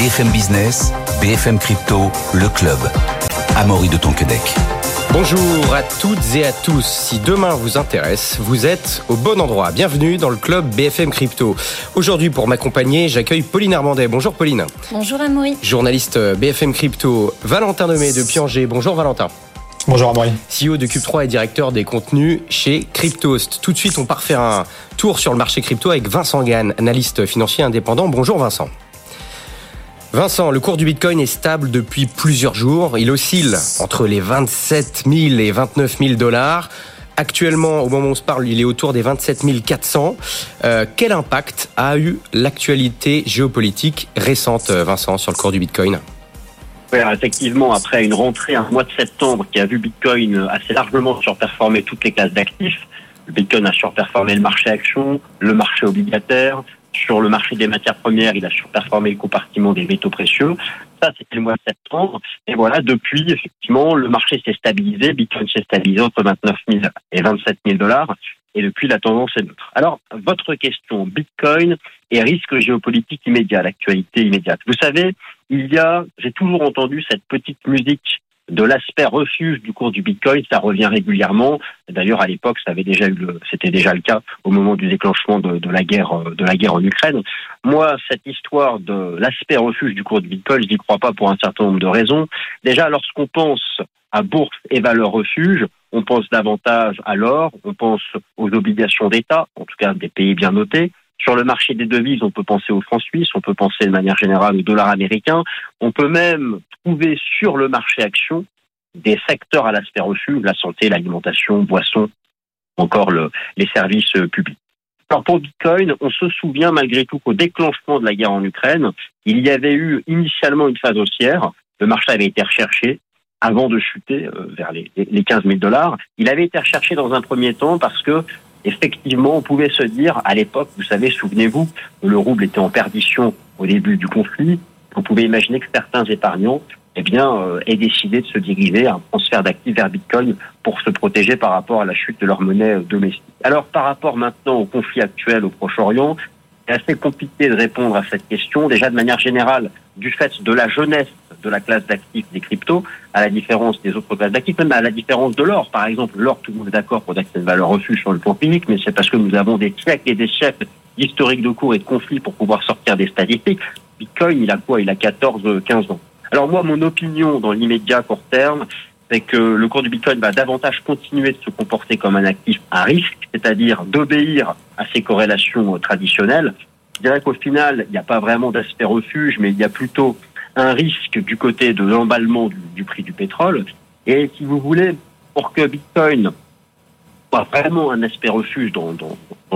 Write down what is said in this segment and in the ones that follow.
BFM Business, BFM Crypto, le club. Amaury de Tonquedec. Bonjour à toutes et à tous. Si demain vous intéresse, vous êtes au bon endroit. Bienvenue dans le club BFM Crypto. Aujourd'hui, pour m'accompagner, j'accueille Pauline Armandet. Bonjour Pauline. Bonjour Amaury. Journaliste BFM Crypto. Valentin Demey de Pianger. Bonjour Valentin. Bonjour Amaury. CEO de Cube3 et directeur des contenus chez Cryptost. Tout de suite, on part faire un tour sur le marché crypto avec Vincent Gann, analyste financier indépendant. Bonjour Vincent. Vincent, le cours du Bitcoin est stable depuis plusieurs jours. Il oscille entre les 27 000 et 29 000 dollars. Actuellement, au moment où on se parle, il est autour des 27 400. Euh, quel impact a eu l'actualité géopolitique récente, Vincent, sur le cours du Bitcoin? Effectivement, après une rentrée un mois de septembre qui a vu Bitcoin assez largement surperformer toutes les classes d'actifs, le Bitcoin a surperformé le marché action, le marché obligataire, sur le marché des matières premières, il a surperformé le compartiment des métaux précieux. Ça, c'était le mois de septembre. Et voilà, depuis, effectivement, le marché s'est stabilisé. Bitcoin s'est stabilisé entre 29 000 et 27 000 dollars. Et depuis, la tendance est neutre. Alors, votre question, Bitcoin et risque géopolitique immédiat, l'actualité immédiate. Vous savez, il y a, j'ai toujours entendu cette petite musique de l'aspect refuge du cours du Bitcoin, ça revient régulièrement. D'ailleurs, à l'époque, ça avait déjà eu c'était déjà le cas au moment du déclenchement de, la guerre, euh, de la guerre en Ukraine. Moi, cette histoire de l'aspect refuge du cours du Bitcoin, je n'y crois pas pour un certain nombre de raisons. Déjà, lorsqu'on pense à bourse et valeur refuge, on pense davantage à l'or, on pense aux obligations d'État, en tout cas des pays bien notés. Sur le marché des devises, on peut penser au franc suisse, on peut penser de manière générale au dollar américain. On peut même trouver sur le marché action des secteurs à l'aspect reçu, la santé, l'alimentation, boissons, encore le, les services euh, publics. Alors pour Bitcoin, on se souvient malgré tout qu'au déclenchement de la guerre en Ukraine, il y avait eu initialement une phase haussière. Le marché avait été recherché avant de chuter euh, vers les 15 000 dollars. Il avait été recherché dans un premier temps parce que effectivement, on pouvait se dire, à l'époque, vous savez, souvenez-vous, le rouble était en perdition au début du conflit. On pouvait imaginer que certains épargnants eh bien, euh, aient décidé de se diriger à un transfert d'actifs vers Bitcoin pour se protéger par rapport à la chute de leur monnaie euh, domestique. Alors, par rapport maintenant au conflit actuel au Proche-Orient, c'est assez compliqué de répondre à cette question. Déjà, de manière générale, du fait de la jeunesse de la classe d'actifs des cryptos, à la différence des autres classes d'actifs, même à la différence de l'or. Par exemple, l'or, tout le monde est d'accord pour dire que c'est une valeur refuge sur le plan clinique, mais c'est parce que nous avons des siècles et des siècles d'historiques de cours et de conflits pour pouvoir sortir des statistiques. Bitcoin, il a quoi? Il a 14, 15 ans. Alors moi, mon opinion dans l'immédiat court terme, c'est que le cours du Bitcoin va davantage continuer de se comporter comme un actif à risque, c'est-à-dire d'obéir à ses corrélations traditionnelles. Je dirais qu'au final, il n'y a pas vraiment d'aspect refuge, mais il y a plutôt un risque du côté de l'emballement du, prix du pétrole. Et si vous voulez, pour que Bitcoin soit vraiment un aspect refuge dans,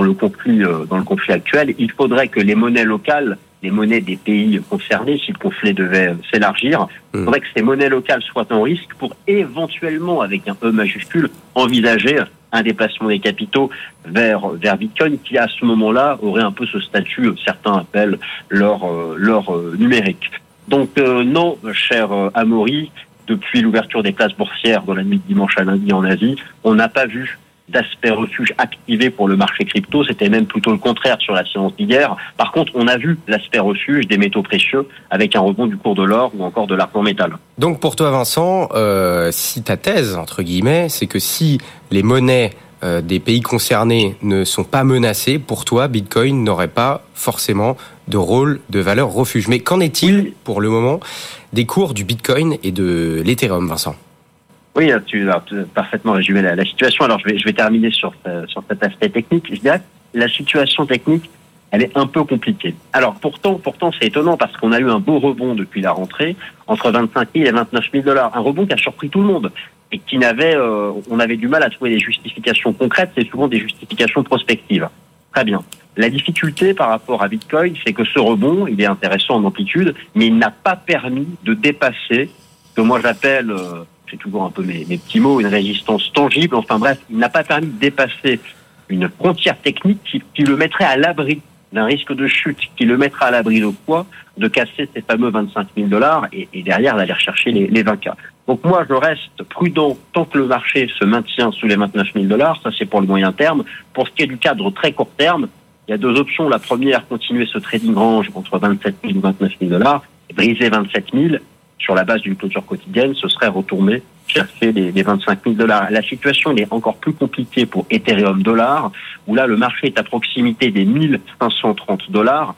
le conflit euh, dans le conflit actuel, il faudrait que les monnaies locales, les monnaies des pays concernés, si le conflit devait s'élargir, il faudrait que ces monnaies locales soient en risque pour éventuellement, avec un E majuscule, envisager un déplacement des capitaux vers vers Bitcoin qui à ce moment-là aurait un peu ce statut certains appellent l'or euh, l'or euh, numérique. Donc euh, non, cher euh, Amaury, depuis l'ouverture des classes boursières dans la nuit de dimanche à lundi en Asie, on n'a pas vu d'aspect refuge activé pour le marché crypto. C'était même plutôt le contraire sur la séance d'hier. Par contre, on a vu l'aspect refuge des métaux précieux avec un rebond du cours de l'or ou encore de l'argent métal. Donc pour toi, Vincent, euh, si ta thèse, entre guillemets, c'est que si les monnaies euh, des pays concernés ne sont pas menacés, pour toi, Bitcoin n'aurait pas forcément de rôle de valeur refuge. Mais qu'en est-il pour le moment des cours du Bitcoin et de l'Ethereum, Vincent? Oui, tu as parfaitement résumé la, situation. Alors, je vais, je vais terminer sur, euh, sur cet aspect technique. Je dirais que la situation technique, elle est un peu compliquée. Alors, pourtant, pourtant, c'est étonnant parce qu'on a eu un beau rebond depuis la rentrée, entre 25 000 et 29 000 dollars. Un rebond qui a surpris tout le monde et qui n'avait, euh, on avait du mal à trouver des justifications concrètes. C'est souvent des justifications prospectives. Très bien. La difficulté par rapport à Bitcoin, c'est que ce rebond, il est intéressant en amplitude, mais il n'a pas permis de dépasser ce que moi j'appelle, euh, j'ai toujours un peu mes, petits mots, une résistance tangible. Enfin bref, il n'a pas permis de dépasser une frontière technique qui, le mettrait à l'abri d'un risque de chute, qui le mettrait à l'abri de quoi? De casser ces fameux 25 000 dollars et, derrière d'aller rechercher les, les 20 k. Donc moi, je reste prudent tant que le marché se maintient sous les 29 000 dollars. Ça, c'est pour le moyen terme. Pour ce qui est du cadre très court terme, il y a deux options. La première, continuer ce trading range entre 27 000 et 29 000 dollars. briser 27 000 sur la base d'une clôture quotidienne, ce serait retourner chercher les, les 25 000 dollars. La situation est encore plus compliquée pour Ethereum dollar, où là le marché est à proximité des 1530 dollars.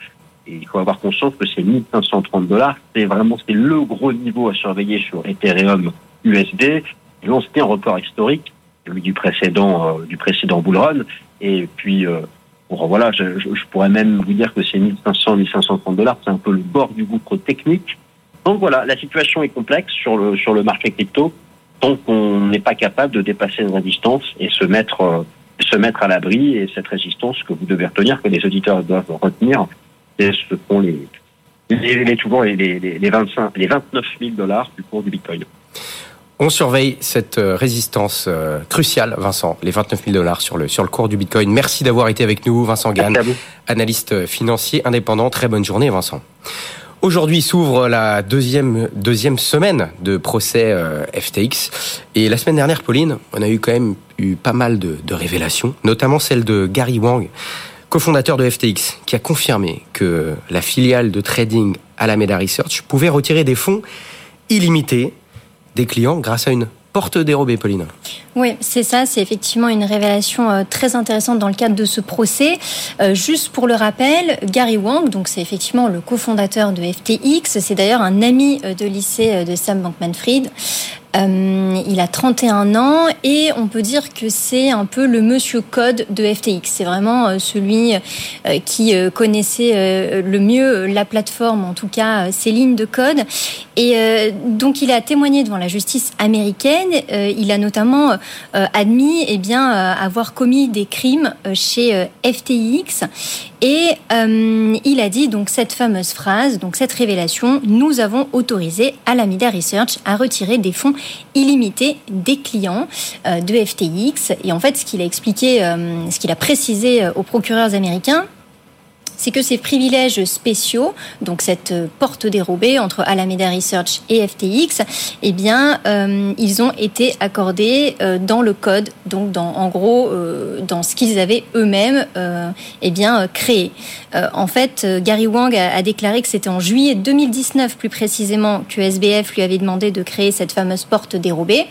Et il faut avoir conscience que ces 1530 dollars, c'est vraiment c'est le gros niveau à surveiller sur Ethereum USD. Et on c'était un record historique, celui du précédent euh, du précédent bull run. Et puis euh, bon, voilà, je, pourrais même vous dire que ces 1500 1530 dollars, c'est un peu le bord du gouffre technique. Donc voilà, la situation est complexe sur le sur le marché crypto tant qu'on n'est pas capable de dépasser une résistance et se mettre euh, se mettre à l'abri et cette résistance que vous devez retenir, que les auditeurs doivent retenir, c'est ce les les, les, toujours les, les, les 25 les 29 000 dollars du cours du Bitcoin. On surveille cette euh, résistance euh, cruciale, Vincent, les 29 000 dollars sur le, sur le cours du Bitcoin. Merci d'avoir été avec nous, Vincent Gann, analyste financier indépendant. Très bonne journée, Vincent. Aujourd'hui s'ouvre la deuxième, deuxième semaine de procès euh, FTX. Et la semaine dernière, Pauline, on a eu quand même eu pas mal de, de révélations, notamment celle de Gary Wang, cofondateur de FTX, qui a confirmé que la filiale de trading Alameda Research pouvait retirer des fonds illimités des clients grâce à une porte dérobée, Pauline. Oui, c'est ça. C'est effectivement une révélation euh, très intéressante dans le cadre de ce procès. Euh, juste pour le rappel, Gary Wang, donc c'est effectivement le cofondateur de FTX. C'est d'ailleurs un ami euh, de lycée de Sam Bankman-Fried. Euh, il a 31 ans et on peut dire que c'est un peu le monsieur code de FTX. C'est vraiment euh, celui euh, qui connaissait le mieux la plateforme, en tout cas ses lignes de code. Et donc il a témoigné devant la justice américaine. Il a notamment admis eh bien, avoir commis des crimes chez FTX. Et il a dit donc cette fameuse phrase, donc cette révélation, nous avons autorisé Alameda Research à retirer des fonds illimité des clients euh, de FTX. Et en fait, ce qu'il a expliqué, euh, ce qu'il a précisé euh, aux procureurs américains, c'est que ces privilèges spéciaux, donc cette porte dérobée entre Alameda Research et FTX, eh bien, euh, ils ont été accordés euh, dans le code, donc en gros, euh, dans ce qu'ils avaient eux-mêmes, eh bien, créé. en fait, Gary Wang a, a déclaré que c'était en juillet 2019, plus précisément, que SBF lui avait demandé de créer cette fameuse porte dérobée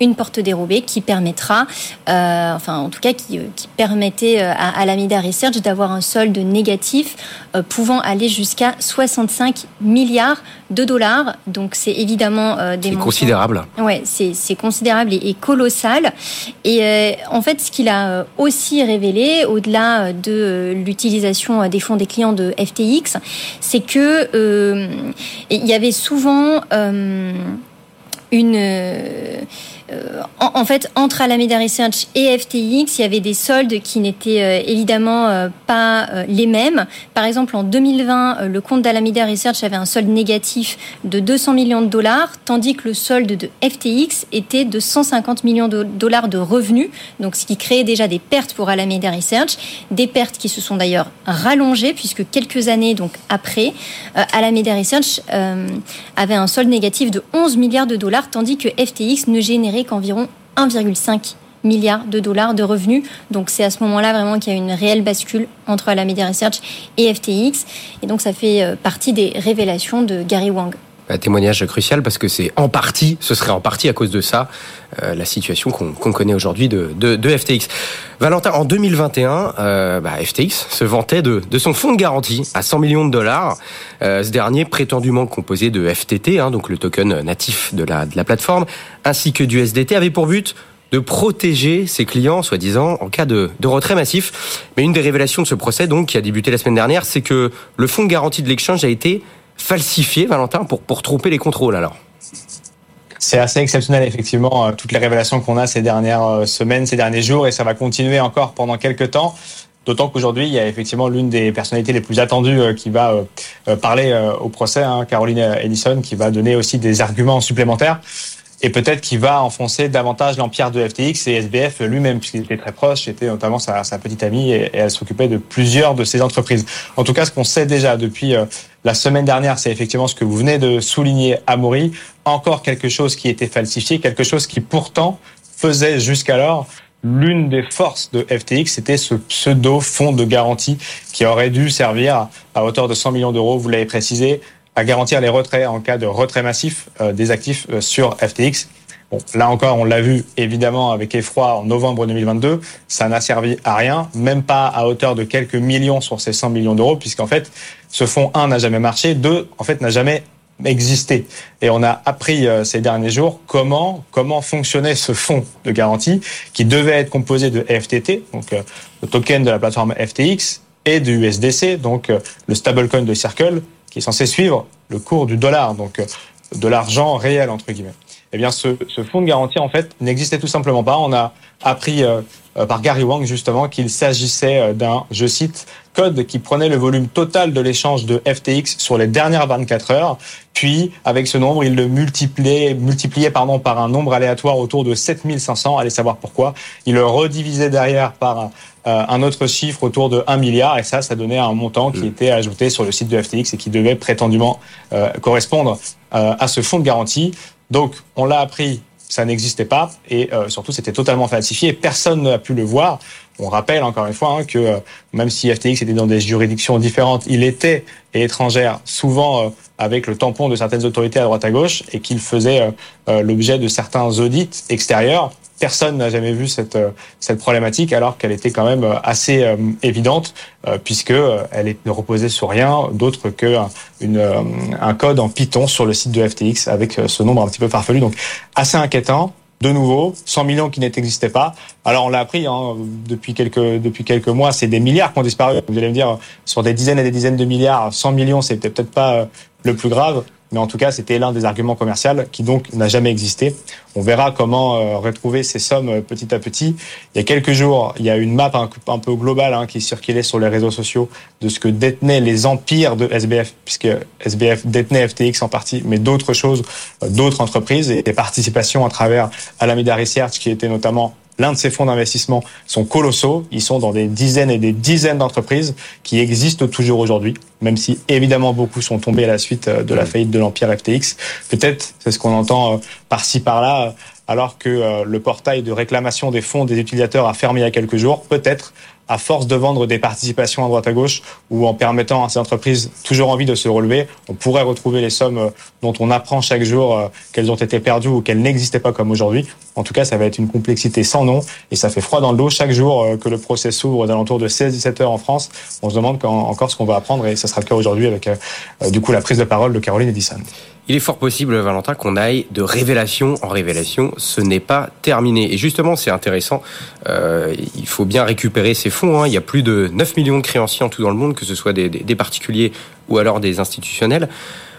une porte dérobée qui permettra, euh, enfin en tout cas qui, qui permettait à Alameda Research d'avoir un solde négatif euh, pouvant aller jusqu'à 65 milliards de dollars. Donc c'est évidemment euh, des montants. considérable. Ouais, c'est considérable et, et, colossal. Et euh, en fait, ce qu'il a aussi révélé, au-delà de l'utilisation des fonds des clients de FTX, c'est que euh, il y avait souvent une euh, en, fait, entre Alameda Research et FTX, il y avait des soldes qui n'étaient euh, évidemment euh, pas les mêmes. Par exemple, en 2020, le compte d'Alameda Research avait un solde négatif de 200 millions de dollars, tandis que le solde de FTX était de 150 millions de dollars de revenus, donc ce qui créait déjà des pertes pour Alameda Research, des pertes qui se sont d'ailleurs rallongées puisque quelques années donc après, Alameda Research avait un solde négatif de 11 milliards de dollars, tandis que FTX ne générait qu'environ 1,5 milliard de dollars de revenus. Donc c'est à ce moment-là vraiment qu'il y a une réelle bascule entre Alameda Research et FTX. Et donc ça fait euh, partie des révélations de Gary Wang. Un témoignage crucial parce que c'est en partie, ce serait en partie à cause de ça, euh, la situation qu'on qu connaît aujourd'hui de, de, de, FTX. Valentin, en 2021, euh, bah, FTX se vantait de, de, son fonds de garantie à 100 millions de dollars. Euh, ce dernier, prétendument composé de FTT, hein, donc le token natif de la, de la plateforme, ainsi que du SDT, avait pour but de protéger ses clients, soi-disant, en cas de, de, retrait massif. Mais une des révélations de ce procès, donc, qui a débuté la semaine dernière, c'est que le fonds de garantie de l'exchange a été falsifié, Valentin, pour, pour tromper les contrôles alors c'est assez exceptionnel, effectivement, euh, toutes les révélations qu'on a ces dernières euh, semaines, ces derniers jours, et ça va continuer encore pendant quelques temps. D'autant qu'aujourd'hui, il y a effectivement l'une des personnalités les plus attendues euh, qui va parler au procès, hein, Caroline Ellison, qui va donner aussi des arguments supplémentaires et peut-être qu'il va enfoncer davantage l'empire de FTX et SBF lui-même, puisqu'il était très proche, c'était notamment sa, sa, petite amie et, elle s'occupait de plusieurs de ces entreprises. En tout cas, ce qu'on sait déjà depuis la semaine dernière, c'est effectivement ce que vous venez de souligner, Amaury, encore quelque chose qui était falsifié, quelque chose qui pourtant faisait jusqu'alors l'une des forces de FTX, c'était ce pseudo fonds de garantie qui aurait dû servir à hauteur de 100 millions d'euros, vous l'avez précisé, à garantir les retraits en cas de retrait massif des actifs sur FTX. Bon, là encore, on l'a vu évidemment avec effroi en novembre 2022, ça n'a servi à rien, même pas à hauteur de quelques millions sur ces 100 millions d'euros, puisqu'en fait, ce fonds, un, n'a jamais marché, deux, en fait, n'a jamais existé. Et on a appris euh, ces derniers jours comment comment fonctionnait ce fonds de garantie qui devait être composé de FTT, donc euh, le token de la plateforme FTX, et du USDC, donc euh, le stablecoin de Circle, qui est censé suivre le cours du dollar, donc de l'argent réel entre guillemets eh bien, ce, ce, fonds de garantie, en fait, n'existait tout simplement pas. On a appris euh, euh, par Gary Wang, justement, qu'il s'agissait euh, d'un, je cite, code qui prenait le volume total de l'échange de FTX sur les dernières 24 heures. Puis, avec ce nombre, il le multipliait, multipliait pardon, par un nombre aléatoire autour de 7500. Allez savoir pourquoi. Il le redivisait derrière par un autre chiffre autour de 1 milliard. Et ça, ça donnait un montant qui mm. était ajouté sur le site de FTX et qui devait prétendument correspondre à ce fonds de garantie. Donc, on l'a appris, ça n'existait pas, et euh, surtout, c'était totalement falsifié, personne n'a pu le voir. On rappelle encore une fois hein, que euh, même si FTX était dans des juridictions différentes, il était étrangère, souvent euh, avec le tampon de certaines autorités à droite à gauche, et qu'il faisait l'objet de certains audits extérieurs personne n'a jamais vu cette, euh, cette problématique alors qu'elle était quand même euh, assez euh, évidente puisque elle ne reposait sur rien d'autre que un code en Python sur le site de FTX avec ce nombre un petit peu farfelu. Donc assez inquiétant. De nouveau, 100 millions qui n'existaient pas. Alors on l'a appris hein, depuis quelques depuis quelques mois, c'est des milliards qui ont disparu. Vous allez me dire sur des dizaines et des dizaines de milliards, 100 millions, c'est peut-être pas le plus grave. Mais en tout cas, c'était l'un des arguments commerciaux qui donc n'a jamais existé. On verra comment euh, retrouver ces sommes euh, petit à petit. Il y a quelques jours, il y a une map un, peu globale hein, qui circulait sur les réseaux sociaux de ce que détenaient les empires de SBF, puisque SBF détenait FTX en partie, mais d'autres choses, euh, d'autres entreprises et des participations à travers Alameda Research, qui était notamment l'un de ces fonds d'investissement sont colossaux. Ils sont dans des dizaines et des dizaines d'entreprises qui existent toujours aujourd'hui, même si évidemment beaucoup sont tombés à la suite euh, de la faillite de l'empire FTX. Peut-être, c'est ce qu'on entend euh, par-ci par-là, euh, alors que le portail de réclamation des fonds des utilisateurs a fermé il y a quelques jours. Peut-être à force de vendre des participations à droite à gauche ou en permettant à ces entreprises toujours envie de se relever, on pourrait retrouver les sommes euh, dont on apprend chaque jour euh, qu'elles ont été perdues ou qu'elles n'existaient pas comme aujourd'hui. En tout cas, ça va être une complexité sans nom et ça fait froid dans le dos chaque jour euh, que le procès s'ouvre d'alentour de 16-17 heures en France. On se demande encore ce qu'on va apprendre et ça sera le cas aujourd'hui avec du coup la prise de parole de Caroline Edison. Il est fort possible, Valentin, qu'on aille de révélation en révélation. Ce n'est pas terminé. Et justement, c'est intéressant. Il faut bien récupérer ces Hein. Il y a plus de 9 millions de créanciers en tout dans le monde, que ce soit des, des, particuliers ou alors des institutionnels.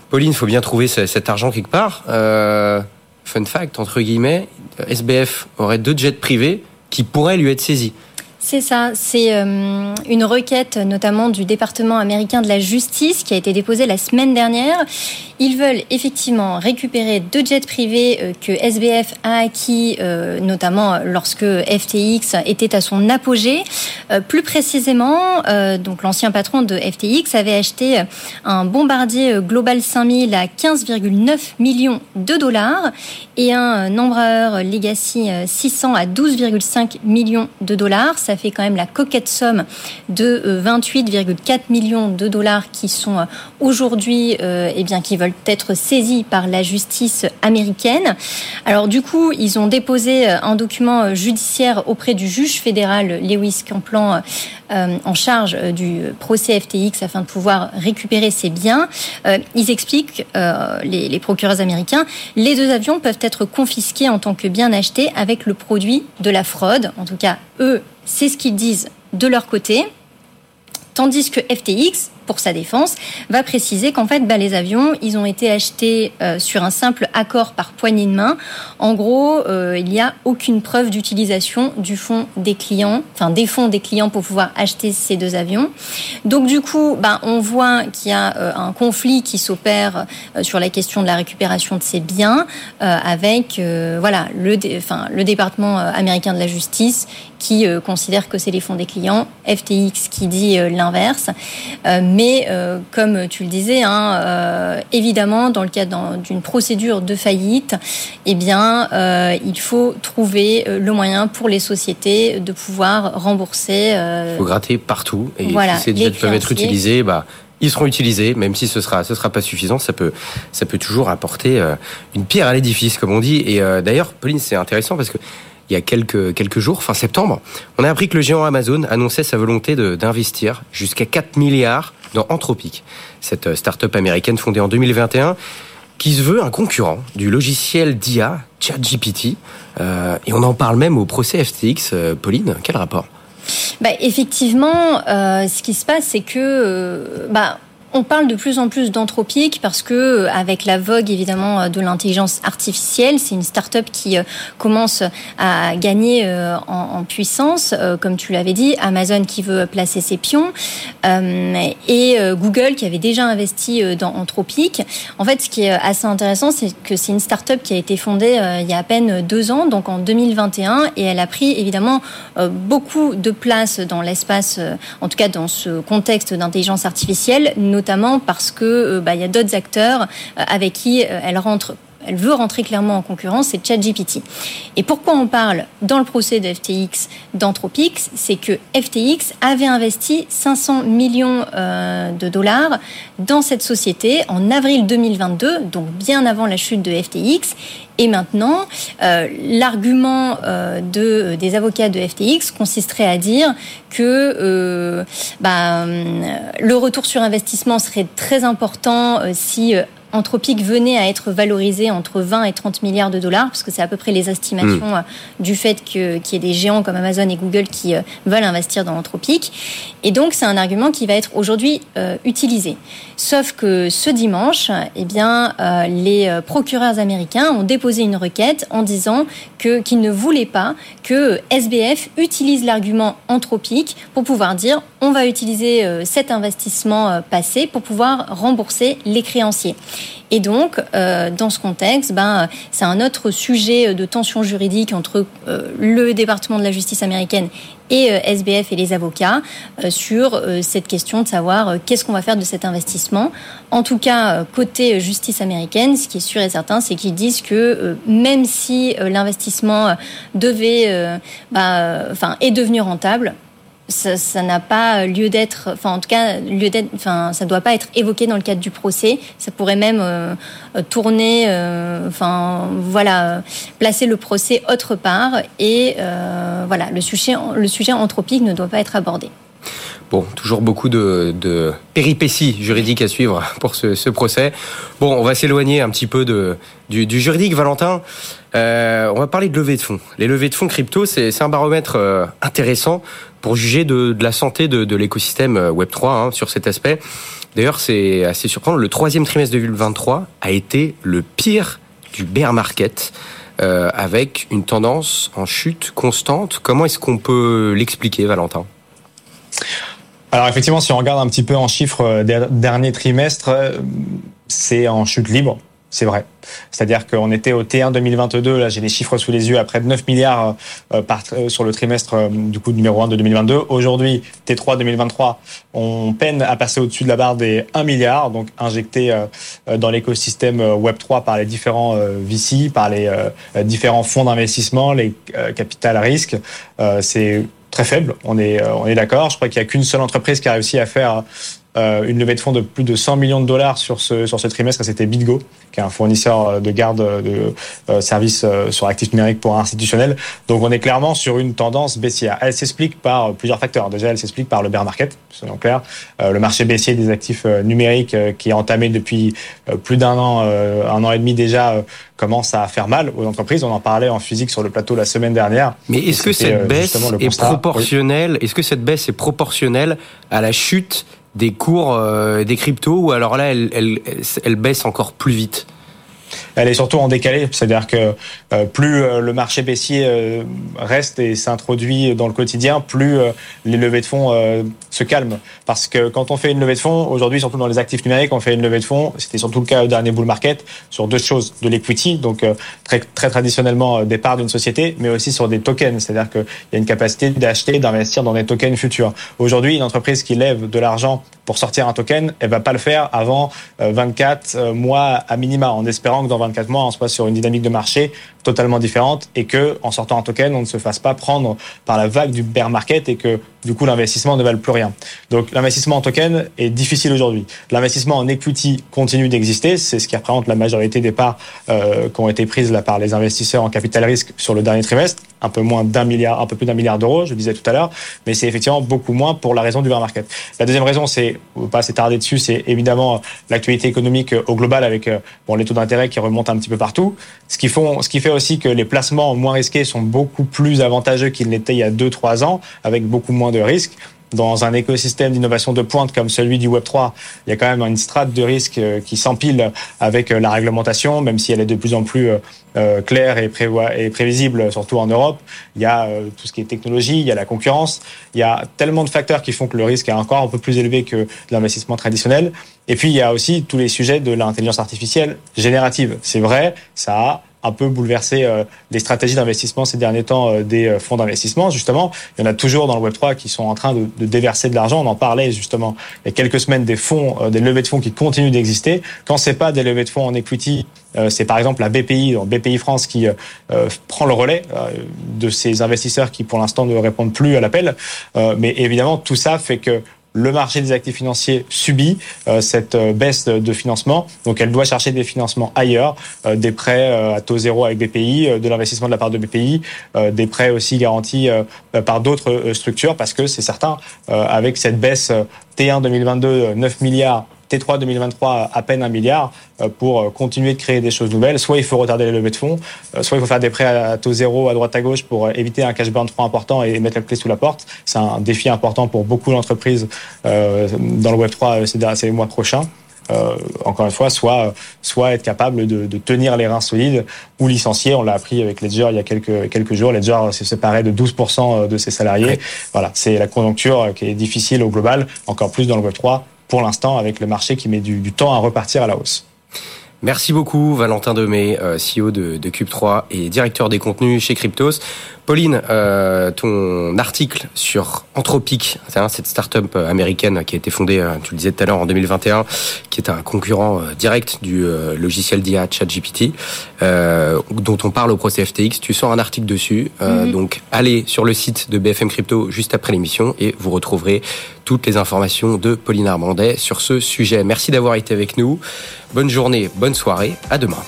Pauline, il faut bien trouver cet argent quelque part. Euh, fun fact, entre guillemets, SBF aurait deux jets privés qui pourraient lui être saisis. C'est ça, c'est euh, une requête notamment du département américain de la justice qui a été déposée la semaine dernière. Ils veulent effectivement récupérer deux jets privés euh, que SBF a acquis, euh, notamment lorsque FTX était à son apogée. plus précisément, donc l'ancien patron de FTX avait acheté un bombardier Global 5000 à 15,9 millions de dollars et un Embraer Legacy 600 à 12,5 millions de dollars ça fait quand même la coquette somme de 28,4 euh, millions de dollars qui sont euh, aujourd'hui, euh, eh bien, qui veulent être saisis par la justice américaine. Alors du coup, ils ont déposé un document judiciaire auprès du juge fédéral Lewis Camplan en charge du procès FTX afin de pouvoir récupérer ces biens. ils expliquent, les, les procureurs américains, les deux avions peuvent être confisqués en tant que bien achetés avec le produit de la fraude. En tout cas, eux, c'est ce qu'ils disent de leur côté. Tandis que FTX, pour sa défense, va préciser qu'en fait, bah, les avions, ils ont été achetés euh, sur un simple accord par poignée de main. En gros, euh, il n'y a aucune preuve d'utilisation du fonds des clients, enfin des fonds des clients pour pouvoir acheter ces deux avions. Donc du coup, bah, on voit qu'il y a euh, un conflit qui s'opère sur la question de la récupération de ces biens avec voilà le, enfin, le département américain de la justice qui considère que c'est les fonds des clients, FTX qui dit l'inverse. Euh, comme tu le disais, hein, euh, évidemment, dans le cadre d'une procédure de faillite, eh bien, euh, il faut trouver le moyen pour les sociétés de pouvoir rembourser. Il faut gratter partout. Et si ces dettes peuvent être utilisées, bah, ils seront utilisés, même si ce sera ce sera pas suffisant, ça peut ça peut toujours apporter une pierre à l'édifice, comme on dit. Et d'ailleurs, Pauline, c'est intéressant parce que il y a quelques, quelques jours, fin septembre, on a appris que le géant Amazon annonçait sa volonté d'investir jusqu'à 4 milliards dans Anthropic, cette euh, start-up américaine fondée en 2021 qui se veut un concurrent du logiciel d'IA ChatGPT. Euh, et on en parle même au procès FTX. Euh, Pauline, quel rapport? Bah, Effectivement, ce qui se passe, c'est que... Bah, on parle de plus en plus d'anthropique parce que euh, avec la vogue évidemment euh, de l'intelligence artificielle, c'est une start-up qui euh, commence à gagner en, puissance, comme tu l'avais dit, Amazon qui veut placer ses pions et Google qui avait déjà investi dans Anthropique. En fait, ce qui est assez intéressant, c'est que c'est une start-up qui a été fondée il y a à peine deux ans, donc en 2021, et elle a pris évidemment beaucoup de place dans l'espace, en tout cas dans ce contexte d'intelligence artificielle, parce que euh, bah, il y a d'autres acteurs euh, avec qui euh, elle rentre elle veut rentrer clairement en concurrence, c'est ChatGPT. Et pourquoi on parle dans le procès de FTX d'Anthropic C'est que FTX avait investi 500 millions de dollars dans cette société en avril 2022, donc bien avant la chute de FTX. Et maintenant, l'argument de, des avocats de FTX consisterait à dire que euh, bah, le retour sur investissement serait très important euh, si euh, Anthropique venait à être valorisé entre 20 et 30 milliards de dollars, parce que c'est à peu près les estimations hmm. du fait qu'il y ait des géants comme Amazon et Google qui veulent investir dans Anthropique. Et donc, c'est un argument qui va être aujourd'hui utilisé. Sauf que ce dimanche, eh bien, les procureurs américains ont déposé une requête en disant qu'ils ne voulaient pas que SBF utilise l'argument Anthropique pour pouvoir dire on va utiliser euh, cet investissement euh, passé pour pouvoir rembourser les créanciers. Et donc, euh, dans ce contexte, ben, c'est un autre sujet de tension juridique entre le département de la justice américaine et SBF et les avocats sur cette question de savoir qu'est-ce qu'on va faire de cet investissement. En tout cas, côté justice américaine, ce qui est sûr et certain, c'est qu'ils disent que même si l'investissement devait, ben, enfin, est devenu rentable, ça n'a pas lieu d'être, enfin en tout cas lieu d'être, enfin ça doit pas être évoqué dans le cadre du procès. Ça pourrait même euh, tourner, euh, enfin voilà, placer le procès autre part et euh, voilà le sujet, le sujet anthropique ne doit pas être abordé. Bon, toujours beaucoup de, péripéties juridiques à suivre pour ce, procès. Bon, on va s'éloigner un petit peu du, juridique, Valentin. Euh, on va parler de levée de fonds. Les levées de fonds crypto, c'est un baromètre euh, intéressant pour juger de, la santé de, l'écosystème euh, Web3 hein, sur cet aspect. D'ailleurs, c'est assez surprenant. Le troisième trimestre 2023 a été le pire du bear market. Avec une tendance en chute constante. Comment est-ce qu'on peut l'expliquer, Valentin? Alors effectivement, si on regarde un petit peu en chiffres euh, dernier trimestre, euh, c'est en chute libre. C'est vrai. C'est-à-dire qu'on était au T1 2022, là j'ai les chiffres sous les yeux, à près de 9 milliards euh, par, sur le trimestre du coup numéro 1 de 2022. Aujourd'hui, T3 2023, on peine à passer au-dessus de la barre des 1 milliard, donc injecté dans l'écosystème Web3 par les différents VC, par les différents fonds d'investissement, les capital risque. C'est très faible, on est, euh, on est d'accord. Je crois qu'il n'y a qu'une seule entreprise qui a réussi à faire euh, une levée de fonds de plus de 100 millions de dollars sur ce, sur ce trimestre, c'était BitGo, qui est un fournisseur euh, de garde de services sur actifs numériques pour institutionnels. Donc on est clairement sur une tendance baissière. Elle s'explique par plusieurs facteurs. Déjà, elle s'explique par le bear market, soyons clairs. Le marché baissier des actifs numériques qui est entamé depuis plus d'un an, un an et demi déjà, commence à faire mal aux entreprises. On en parlait en physique sur le plateau la semaine dernière. Mais est-ce que cette baisse est proportionnelle? Est-ce que cette baisse est proportionnelle à la chute des cours euh, des cryptos ou alors là, elle, elle, elle baisse encore plus vite elle est surtout en décalé. C'est-à-dire que euh, plus euh, le marché baissier euh, reste et s'introduit dans le quotidien, plus les levées de fonds se calment. Parce que quand on fait une levée de fonds, aujourd'hui, surtout dans les actifs numériques, on fait une levée de fonds, c'était surtout le cas au dernier bull market, sur deux choses. De l'equity, donc très, traditionnellement des parts d'une société, mais aussi sur des tokens. C'est-à-dire qu'il y a une capacité d'acheter, d'investir dans des tokens futurs. Aujourd'hui, une entreprise qui lève de l'argent pour sortir un token, elle va pas le faire avant 24 mois à minima, en espérant que dans 24 mois, on soit sur une dynamique de marché totalement différente et que, en sortant en token, on ne se fasse pas prendre par la vague du bear market et que, du coup, l'investissement ne vale plus rien. Donc, l'investissement en token est difficile aujourd'hui. L'investissement en equity continue d'exister. C'est ce qui représente la majorité des parts euh, qui ont été prises là par les investisseurs en capital risque sur le dernier trimestre. Un peu moins d'un milliard, un peu plus d'un milliard d'euros, je le disais tout à l'heure. Mais c'est effectivement beaucoup moins pour la raison du bear market. La deuxième raison, c'est, pas s'étarder dessus, c'est évidemment l'actualité économique au global avec euh, bon, les taux d'intérêt qui remontent un petit peu partout. Ce qui, font, ce qui fait aussi que les placements moins risqués sont beaucoup plus avantageux qu'ils l'étaient il y a 2-3 ans, avec beaucoup moins de risques dans un écosystème d'innovation de pointe comme celui du Web3, il y a quand même une strate de risque euh, qui s'empile avec euh, la réglementation, même si elle est de plus en plus claire et, et prévisible, surtout en Europe. Il y a tout ce qui est technologie, il y a la concurrence, il y a tellement de facteurs qui font que le risque est encore un peu plus élevé que l'investissement traditionnel. Et puis, il y a aussi tous les sujets de l'intelligence artificielle générative. C'est vrai, ça a un peu bouleversé euh, les stratégies d'investissement ces derniers temps euh, des euh, fonds d'investissement. Justement, il y en a toujours dans le Web 3 qui sont en train de, de déverser de l'argent. On en parlait justement il y a quelques semaines des fonds, des levées de fonds qui continuent d'exister. Quand c'est pas des levées de fonds en equity, c'est par exemple la BPI, BPI France qui prend le relais de ces investisseurs qui pour l'instant ne répondent plus à l'appel. mais évidemment, tout ça fait que le marché des actifs financiers subit euh, cette euh, baisse de financement. Donc elle doit chercher des financements ailleurs, euh, des prêts à taux zéro avec BPI, de l'investissement de la part de BPI, des prêts aussi garantis par d'autres structures, parce que c'est certain, avec cette baisse T1 2022, 9 milliards T3 2023 à peine un milliard euh, pour euh, continuer de créer des choses nouvelles. Soit il faut retarder les levées de fonds, euh, soit il faut faire des prêts à taux zéro à droite à gauche pour éviter un cash burn trop important et mettre la clé sous la porte. C'est un défi important pour beaucoup d'entreprises dans le Web 3 ces mois prochains. encore une fois, soit, soit être capable de, de, tenir les reins solides ou licencier. On l'a appris avec Ledger il y a quelques, quelques jours. Ledger s'est séparé de 12% de ses salariés. Voilà, c'est la conjoncture qui est difficile au global, encore plus dans le Web 3 pour l'instant avec le marché qui met du, temps à repartir à la hausse. Merci beaucoup Valentin Demey, euh, CEO de, de Cube3 et directeur des contenus chez Cryptos. Pauline, euh, ton article sur Anthropic, cette start-up américaine qui a été fondée, euh, tu le disais tout à l'heure, en 2021, qui est un concurrent direct du logiciel d'IA ChatGPT, dont on parle au procès FTX. Tu sors un article dessus, mhm. donc allez sur le site de BFM Crypto juste après l'émission et vous retrouverez toutes les informations de Pauline Armandet sur ce sujet. Merci d'avoir été avec nous. Bonne journée, bonne soirée, à demain.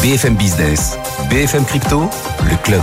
BFM Business, BFM Crypto, le club.